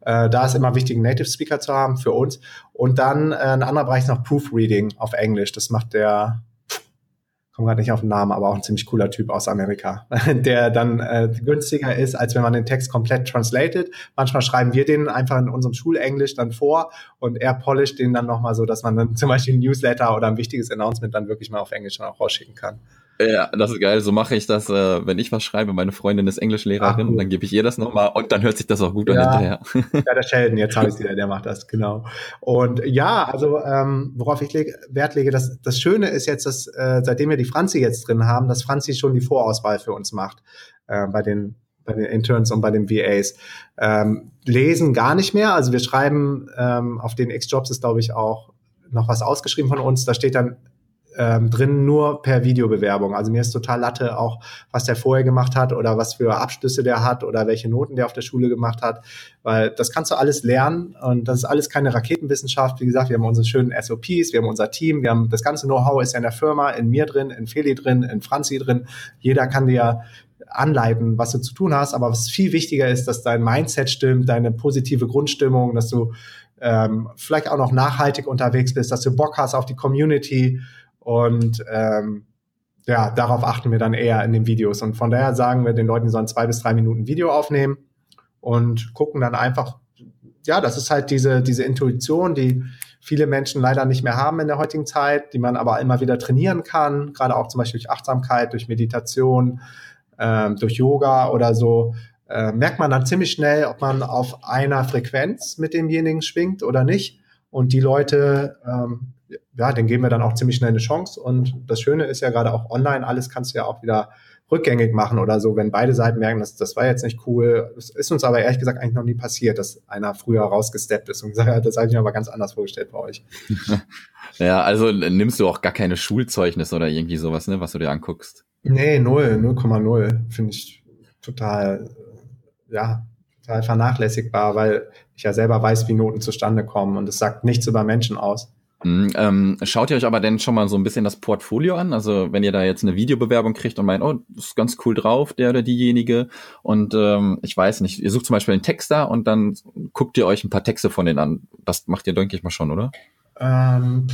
Äh, da ist immer wichtig, einen Native Speaker zu haben für uns. Und dann äh, ein anderer Bereich ist noch Proofreading auf Englisch. Das macht der komme gerade nicht auf den Namen, aber auch ein ziemlich cooler Typ aus Amerika, der dann äh, günstiger ist, als wenn man den Text komplett translated. Manchmal schreiben wir den einfach in unserem Schulenglisch dann vor und er polisht den dann nochmal so, dass man dann zum Beispiel ein Newsletter oder ein wichtiges Announcement dann wirklich mal auf Englisch dann auch rausschicken kann. Ja, das ist geil. So mache ich das, äh, wenn ich was schreibe. Meine Freundin ist Englischlehrerin, Ach, dann gebe ich ihr das nochmal und dann hört sich das auch gut ja, an hinterher. Ja, der Sheldon, jetzt habe ich wieder, der macht das, genau. Und ja, also ähm, worauf ich leg, Wert lege, das, das Schöne ist jetzt, dass äh, seitdem wir die Franzi jetzt drin haben, dass Franzi schon die Vorauswahl für uns macht äh, bei den bei den Interns und bei den VAs. Ähm, lesen gar nicht mehr. Also wir schreiben ähm, auf den X-Jobs ist, glaube ich, auch noch was ausgeschrieben von uns. Da steht dann ähm, drin nur per Videobewerbung. Also mir ist total Latte auch, was der vorher gemacht hat oder was für Abschlüsse der hat oder welche Noten der auf der Schule gemacht hat, weil das kannst du alles lernen und das ist alles keine Raketenwissenschaft. Wie gesagt, wir haben unsere schönen SOPs, wir haben unser Team, wir haben das ganze Know-how ist ja in der Firma, in mir drin, in Feli drin, in Franzi drin. Jeder kann dir anleiten, was du zu tun hast, aber was viel wichtiger ist, dass dein Mindset stimmt, deine positive Grundstimmung, dass du ähm, vielleicht auch noch nachhaltig unterwegs bist, dass du Bock hast auf die Community und ähm, ja, darauf achten wir dann eher in den Videos. Und von daher sagen wir den Leuten, die sollen zwei bis drei Minuten Video aufnehmen und gucken dann einfach, ja, das ist halt diese, diese Intuition, die viele Menschen leider nicht mehr haben in der heutigen Zeit, die man aber immer wieder trainieren kann, gerade auch zum Beispiel durch Achtsamkeit, durch Meditation, äh, durch Yoga oder so, äh, merkt man dann ziemlich schnell, ob man auf einer Frequenz mit demjenigen schwingt oder nicht. Und die Leute, ähm, ja, denen geben wir dann auch ziemlich schnell eine Chance. Und das Schöne ist ja gerade auch online, alles kannst du ja auch wieder rückgängig machen oder so, wenn beide Seiten merken, dass das war jetzt nicht cool. Es ist uns aber ehrlich gesagt eigentlich noch nie passiert, dass einer früher rausgesteppt ist und gesagt hat, das habe ich mir aber ganz anders vorgestellt bei euch. ja, also nimmst du auch gar keine Schulzeugnisse oder irgendwie sowas, ne, was du dir anguckst? Nee, null, 0,0. Finde ich total, ja, total vernachlässigbar, weil ich ja selber weiß, wie Noten zustande kommen und es sagt nichts über Menschen aus. Mhm, ähm, schaut ihr euch aber denn schon mal so ein bisschen das Portfolio an? Also wenn ihr da jetzt eine Videobewerbung kriegt und meint, oh, das ist ganz cool drauf, der oder diejenige. Und ähm, ich weiß nicht, ihr sucht zum Beispiel einen Texter und dann guckt ihr euch ein paar Texte von denen an. Das macht ihr, denke ich mal, schon, oder? Ähm,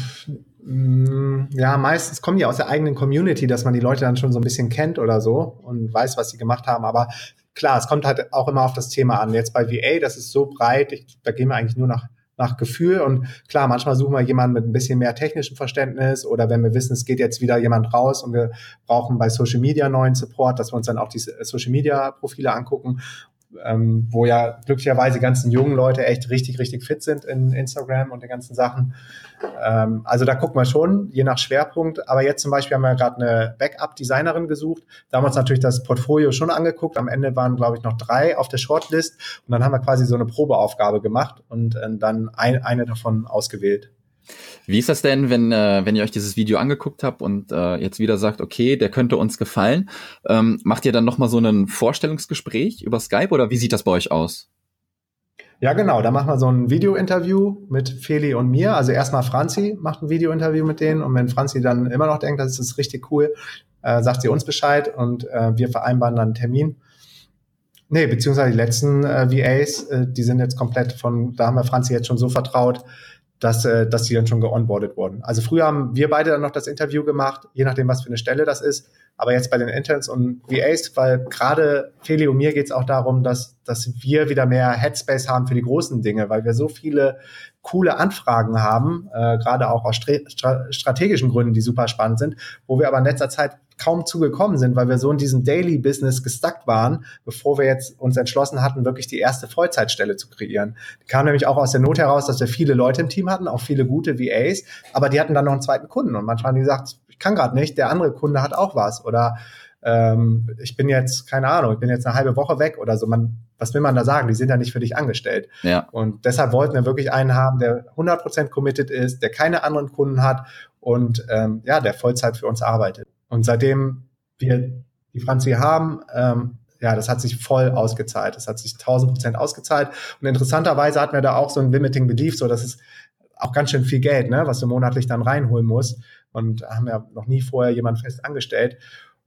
mm, ja, meistens kommen die aus der eigenen Community, dass man die Leute dann schon so ein bisschen kennt oder so und weiß, was sie gemacht haben. Aber klar, es kommt halt auch immer auf das Thema an. Jetzt bei VA, das ist so breit, ich, da gehen wir eigentlich nur nach nach Gefühl. Und klar, manchmal suchen wir jemanden mit ein bisschen mehr technischem Verständnis oder wenn wir wissen, es geht jetzt wieder jemand raus und wir brauchen bei Social Media neuen Support, dass wir uns dann auch die Social Media Profile angucken ähm, wo ja glücklicherweise die ganzen jungen Leute echt richtig, richtig fit sind in Instagram und den ganzen Sachen. Ähm, also da gucken wir schon, je nach Schwerpunkt. Aber jetzt zum Beispiel haben wir gerade eine Backup-Designerin gesucht. Da haben wir uns natürlich das Portfolio schon angeguckt. Am Ende waren, glaube ich, noch drei auf der Shortlist. Und dann haben wir quasi so eine Probeaufgabe gemacht und äh, dann ein, eine davon ausgewählt. Wie ist das denn, wenn, äh, wenn ihr euch dieses Video angeguckt habt und äh, jetzt wieder sagt, okay, der könnte uns gefallen, ähm, macht ihr dann nochmal so ein Vorstellungsgespräch über Skype oder wie sieht das bei euch aus? Ja, genau. Da machen wir so ein Video-Interview mit Feli und mir. Also erstmal Franzi macht ein Video-Interview mit denen und wenn Franzi dann immer noch denkt, das ist richtig cool, äh, sagt sie uns Bescheid und äh, wir vereinbaren dann einen Termin. Nee, beziehungsweise die letzten äh, VAs, äh, die sind jetzt komplett von, da haben wir Franzi jetzt schon so vertraut, dass, äh, dass die dann schon geonboardet wurden. Also früher haben wir beide dann noch das Interview gemacht, je nachdem, was für eine Stelle das ist. Aber jetzt bei den Interns und VAs, weil gerade Feli und mir geht es auch darum, dass, dass wir wieder mehr Headspace haben für die großen Dinge, weil wir so viele coole Anfragen haben, äh, gerade auch aus stra strategischen Gründen, die super spannend sind, wo wir aber in letzter Zeit kaum zugekommen sind, weil wir so in diesem Daily Business gestuckt waren, bevor wir jetzt uns entschlossen hatten, wirklich die erste Vollzeitstelle zu kreieren. Die kam nämlich auch aus der Not heraus, dass wir viele Leute im Team hatten, auch viele gute VAs, aber die hatten dann noch einen zweiten Kunden und manchmal haben die gesagt, ich kann gerade nicht, der andere Kunde hat auch was oder ähm, ich bin jetzt, keine Ahnung, ich bin jetzt eine halbe Woche weg oder so. Man, was will man da sagen? Die sind ja nicht für dich angestellt. Ja. Und deshalb wollten wir wirklich einen haben, der 100% committed ist, der keine anderen Kunden hat und ähm, ja, der Vollzeit für uns arbeitet. Und seitdem wir die Franzi haben, ähm, ja, das hat sich voll ausgezahlt. Das hat sich 1000 Prozent ausgezahlt. Und interessanterweise hatten wir da auch so ein Limiting Belief, so dass es auch ganz schön viel Geld, ne, was du monatlich dann reinholen musst. Und haben ja noch nie vorher jemand fest angestellt.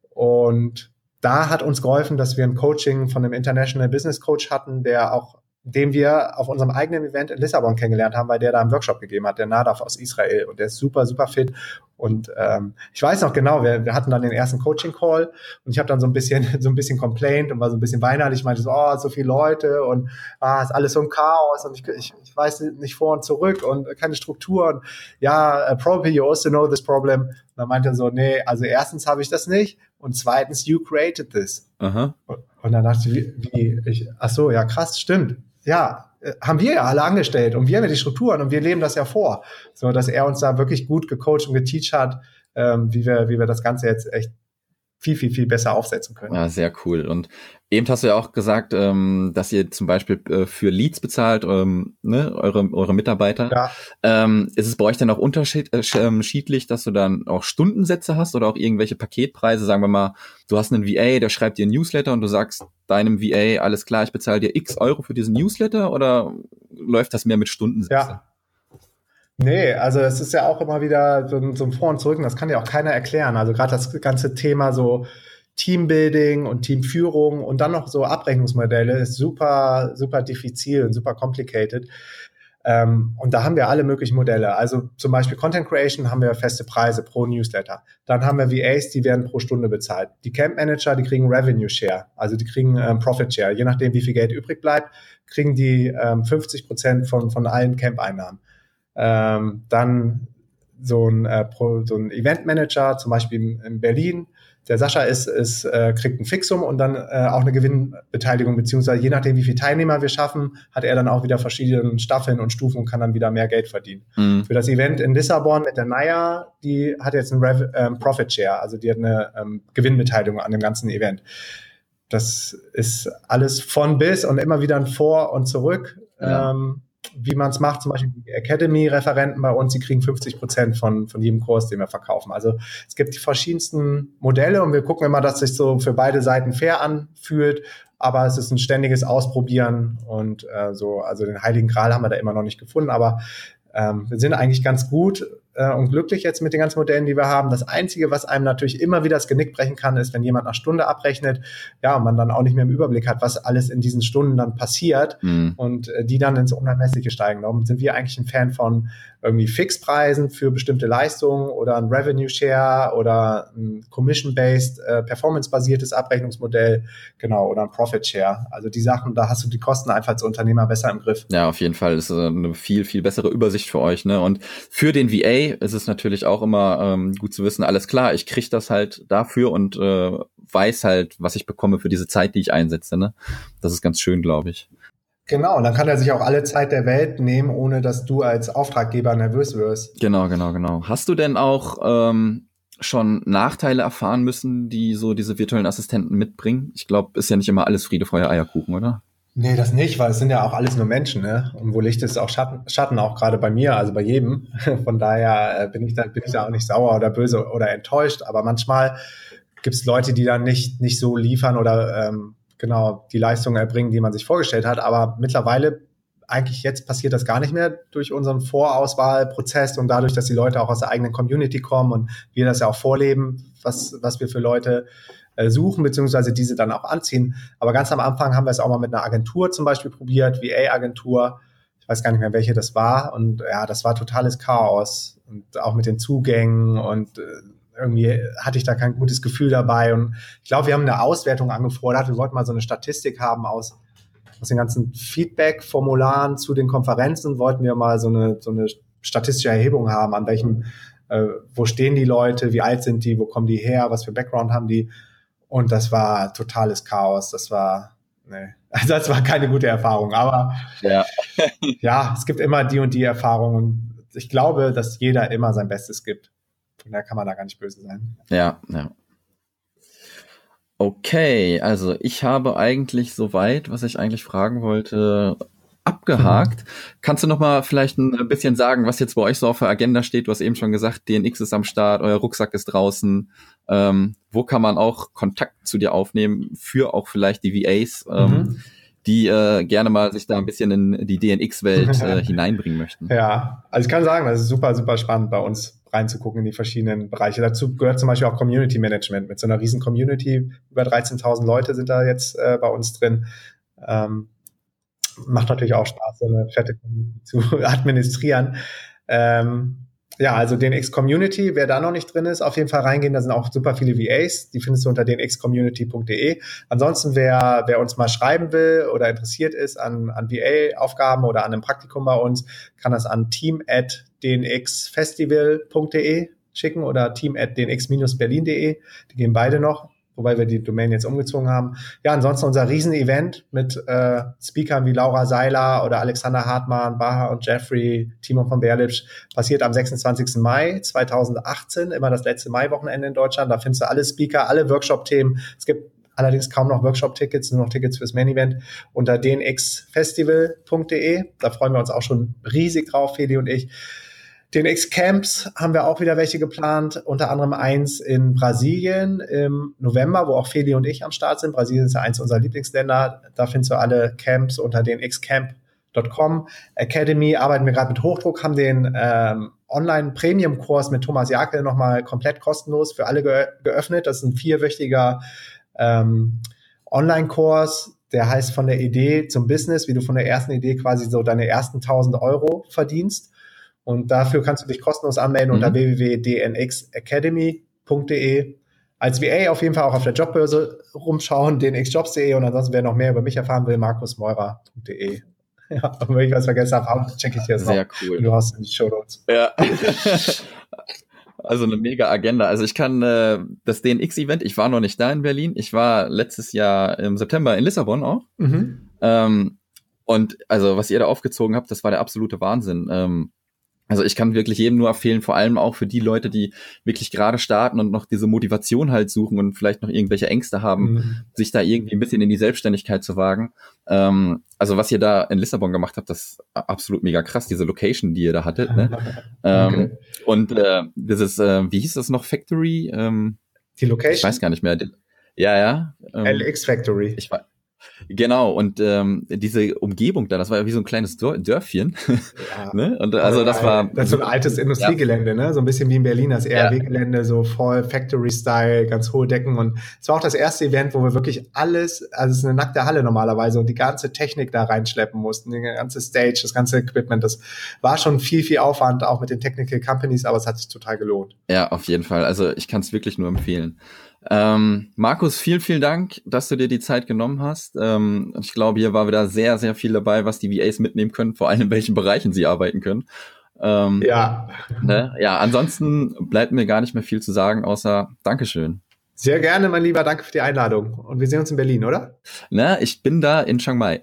Und da hat uns geholfen, dass wir ein Coaching von einem International Business Coach hatten, der auch den wir auf unserem eigenen Event in Lissabon kennengelernt haben, weil der da einen Workshop gegeben hat, der Nadav aus Israel. Und der ist super, super fit. Und ähm, ich weiß noch genau, wir, wir hatten dann den ersten Coaching-Call und ich habe dann so ein bisschen, so ein bisschen complained und war so ein bisschen weinerlich. Ich meinte so, oh, so viele Leute und ah, ist alles so ein Chaos und ich, ich, ich weiß nicht vor und zurück und keine Struktur. Und ja, uh, probably you also know this problem. Und dann meinte er so, nee, also erstens habe ich das nicht und zweitens, you created this. Aha. Und dann dachte ich, wie, wie ich, ach so, ja krass, stimmt ja, äh, haben wir ja alle angestellt und wir haben ja die Strukturen und wir leben das ja vor, so dass er uns da wirklich gut gecoacht und geteacht hat, ähm, wie wir, wie wir das Ganze jetzt echt viel, viel, viel besser aufsetzen können. Ja, sehr cool. Und eben hast du ja auch gesagt, ähm, dass ihr zum Beispiel äh, für Leads bezahlt, ähm, ne, eure, eure Mitarbeiter. Ja. Ähm, ist es bei euch dann auch unterschiedlich, äh, ähm, dass du dann auch Stundensätze hast oder auch irgendwelche Paketpreise? Sagen wir mal, du hast einen VA, der schreibt dir ein Newsletter und du sagst deinem VA, alles klar, ich bezahle dir x Euro für diesen Newsletter oder läuft das mehr mit Stundensätzen? Ja. Nee, also es ist ja auch immer wieder so, so ein Vor und Zurück, das kann ja auch keiner erklären. Also gerade das ganze Thema so Teambuilding und Teamführung und dann noch so Abrechnungsmodelle ist super, super diffizil und super complicated. Ähm, und da haben wir alle möglichen Modelle. Also zum Beispiel Content Creation haben wir feste Preise pro Newsletter. Dann haben wir VAs, die werden pro Stunde bezahlt. Die Camp Manager, die kriegen Revenue Share, also die kriegen ähm, Profit Share. Je nachdem, wie viel Geld übrig bleibt, kriegen die ähm, 50 Prozent von, von allen Camp-Einnahmen. Ähm, dann so ein, äh, so ein Event-Manager, zum Beispiel in Berlin, der Sascha ist, ist äh, kriegt ein Fixum und dann äh, auch eine Gewinnbeteiligung, beziehungsweise je nachdem, wie viele Teilnehmer wir schaffen, hat er dann auch wieder verschiedene Staffeln und Stufen und kann dann wieder mehr Geld verdienen. Mhm. Für das Event in Lissabon mit der Naya, die hat jetzt ein Rev ähm, Profit Share, also die hat eine ähm, Gewinnbeteiligung an dem ganzen Event. Das ist alles von bis und immer wieder ein Vor und zurück. Ja. Ähm, wie man es macht, zum Beispiel die Academy-Referenten bei uns, die kriegen 50 Prozent von, von jedem Kurs, den wir verkaufen. Also es gibt die verschiedensten Modelle und wir gucken immer, dass sich so für beide Seiten fair anfühlt, aber es ist ein ständiges Ausprobieren und äh, so, also den Heiligen Gral haben wir da immer noch nicht gefunden, aber ähm, wir sind eigentlich ganz gut äh, und glücklich jetzt mit den ganzen Modellen, die wir haben. Das Einzige, was einem natürlich immer wieder das Genick brechen kann, ist, wenn jemand nach Stunde abrechnet, ja, und man dann auch nicht mehr im Überblick hat, was alles in diesen Stunden dann passiert mhm. und äh, die dann ins Unermessliche steigen. Darum sind wir eigentlich ein Fan von irgendwie Fixpreisen für bestimmte Leistungen oder ein Revenue Share oder ein Commission-based, äh, performance-basiertes Abrechnungsmodell, genau, oder ein Profit Share. Also die Sachen, da hast du die Kosten einfach als Unternehmer besser im Griff. Ja, auf jeden Fall. Das ist eine viel, viel bessere Übersicht für euch. Ne? Und für den VA ist es natürlich auch immer ähm, gut zu wissen, alles klar, ich kriege das halt dafür und äh, weiß halt, was ich bekomme für diese Zeit, die ich einsetze. Ne? Das ist ganz schön, glaube ich. Genau, und dann kann er sich auch alle Zeit der Welt nehmen, ohne dass du als Auftraggeber nervös wirst. Genau, genau, genau. Hast du denn auch ähm, schon Nachteile erfahren müssen, die so diese virtuellen Assistenten mitbringen? Ich glaube, ist ja nicht immer alles Friede, Feuer, Eierkuchen, oder? Nee, das nicht, weil es sind ja auch alles nur Menschen, ne? Und wo Licht ist, auch Schatten, Schatten auch gerade bei mir, also bei jedem. Von daher äh, bin ich da, bin ich da auch nicht sauer oder böse oder enttäuscht. Aber manchmal gibt es Leute, die dann nicht, nicht so liefern oder ähm, genau die Leistungen erbringen, die man sich vorgestellt hat. Aber mittlerweile eigentlich jetzt passiert das gar nicht mehr durch unseren Vorauswahlprozess und dadurch, dass die Leute auch aus der eigenen Community kommen und wir das ja auch vorleben, was, was wir für Leute äh, suchen, beziehungsweise diese dann auch anziehen. Aber ganz am Anfang haben wir es auch mal mit einer Agentur zum Beispiel probiert, VA-Agentur. Ich weiß gar nicht mehr, welche das war. Und ja, das war totales Chaos. Und auch mit den Zugängen und äh, irgendwie hatte ich da kein gutes Gefühl dabei. Und ich glaube, wir haben eine Auswertung angefordert. Wir wollten mal so eine Statistik haben aus, aus den ganzen Feedback-Formularen zu den Konferenzen, wollten wir mal so eine, so eine statistische Erhebung haben, an welchem, äh, wo stehen die Leute, wie alt sind die, wo kommen die her, was für Background haben die. Und das war totales Chaos. Das war, nee. Also das war keine gute Erfahrung. Aber ja. ja, es gibt immer die und die Erfahrungen. Ich glaube, dass jeder immer sein Bestes gibt. Von daher kann man da gar nicht böse sein. Ja, ja. Okay, also ich habe eigentlich soweit, was ich eigentlich fragen wollte, abgehakt. Mhm. Kannst du noch mal vielleicht ein bisschen sagen, was jetzt bei euch so auf der Agenda steht? Du hast eben schon gesagt, DNX ist am Start, euer Rucksack ist draußen. Ähm, wo kann man auch Kontakt zu dir aufnehmen für auch vielleicht die VAs? Ähm, mhm die äh, gerne mal sich da ein bisschen in die DNX-Welt äh, hineinbringen möchten. Ja, also ich kann sagen, das ist super, super spannend bei uns reinzugucken in die verschiedenen Bereiche. Dazu gehört zum Beispiel auch Community Management. Mit so einer riesen Community, über 13.000 Leute sind da jetzt äh, bei uns drin. Ähm, macht natürlich auch Spaß, so eine fette Community zu administrieren. Ähm, ja, also DNX Community, wer da noch nicht drin ist, auf jeden Fall reingehen. Da sind auch super viele VAs. Die findest du unter dnxcommunity.de. Ansonsten, wer, wer uns mal schreiben will oder interessiert ist an, an VA-Aufgaben oder an einem Praktikum bei uns, kann das an team at dnxfestival.de schicken oder team at dnx-berlin.de. Die gehen beide noch wobei wir die Domain jetzt umgezogen haben. Ja, ansonsten unser Riesenevent mit äh, Speakern wie Laura Seiler oder Alexander Hartmann, Baha und Jeffrey, Timo von Berlitsch, passiert am 26. Mai 2018, immer das letzte Mai-Wochenende in Deutschland. Da findest du alle Speaker, alle Workshop-Themen. Es gibt allerdings kaum noch Workshop-Tickets, nur noch Tickets fürs Main-Event unter dnxfestival.de. Da freuen wir uns auch schon riesig drauf, Feli und ich. Den X-Camps haben wir auch wieder welche geplant, unter anderem eins in Brasilien im November, wo auch Feli und ich am Start sind. Brasilien ist ja eins unserer Lieblingsländer. Da findest du alle Camps unter den xcamp.com. Academy arbeiten wir gerade mit Hochdruck, haben den ähm, Online-Premium-Kurs mit Thomas Jakel nochmal komplett kostenlos für alle ge geöffnet. Das ist ein vierwöchiger ähm, Online-Kurs, der heißt von der Idee zum Business, wie du von der ersten Idee quasi so deine ersten 1000 Euro verdienst. Und dafür kannst du dich kostenlos anmelden mhm. unter www.dnxacademy.de. Als VA auf jeden Fall auch auf der Jobbörse rumschauen, dnxjobs.de und ansonsten, wer noch mehr über mich erfahren will, markusmeurer.de. Ja, und wenn ich was vergessen habe, checke ich dir das Sehr noch. cool. Du hast in die Show Notes. Ja. Also eine mega Agenda. Also ich kann äh, das DNX-Event, ich war noch nicht da in Berlin. Ich war letztes Jahr im September in Lissabon auch. Mhm. Ähm, und also was ihr da aufgezogen habt, das war der absolute Wahnsinn. Ähm, also ich kann wirklich jedem nur empfehlen, vor allem auch für die Leute, die wirklich gerade starten und noch diese Motivation halt suchen und vielleicht noch irgendwelche Ängste haben, mhm. sich da irgendwie ein bisschen in die Selbstständigkeit zu wagen. Ähm, also was ihr da in Lissabon gemacht habt, das ist absolut mega krass, diese Location, die ihr da hattet. Ne? Ähm, okay. und äh, dieses, äh, wie hieß das noch, Factory? Ähm, die Location? Ich weiß gar nicht mehr. Ja, ja. Ähm, LX Factory. Ich weiß. Genau, und ähm, diese Umgebung da, das war ja wie so ein kleines Dörfchen. Ja. ne? Und also das war. Das ist so ein altes Industriegelände, ja. ne? So ein bisschen wie in Berlin, das ERW-Gelände, so voll Factory-Style, ganz hohe Decken. Und es war auch das erste Event, wo wir wirklich alles, also es ist eine nackte Halle normalerweise und die ganze Technik da reinschleppen mussten, die ganze Stage, das ganze Equipment. Das war schon viel, viel Aufwand, auch mit den Technical Companies, aber es hat sich total gelohnt. Ja, auf jeden Fall. Also ich kann es wirklich nur empfehlen. Ähm, Markus, vielen, vielen Dank, dass du dir die Zeit genommen hast. Ähm, ich glaube, hier war wieder sehr, sehr viel dabei, was die VAs mitnehmen können, vor allem in welchen Bereichen sie arbeiten können. Ähm, ja. Ne? Ja, ansonsten bleibt mir gar nicht mehr viel zu sagen, außer Dankeschön. Sehr gerne, mein Lieber. Danke für die Einladung. Und wir sehen uns in Berlin, oder? Na, ich bin da in Chiang Mai.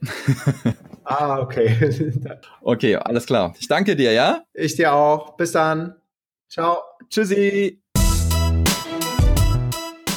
ah, okay. okay, alles klar. Ich danke dir, ja? Ich dir auch. Bis dann. Ciao. Tschüssi.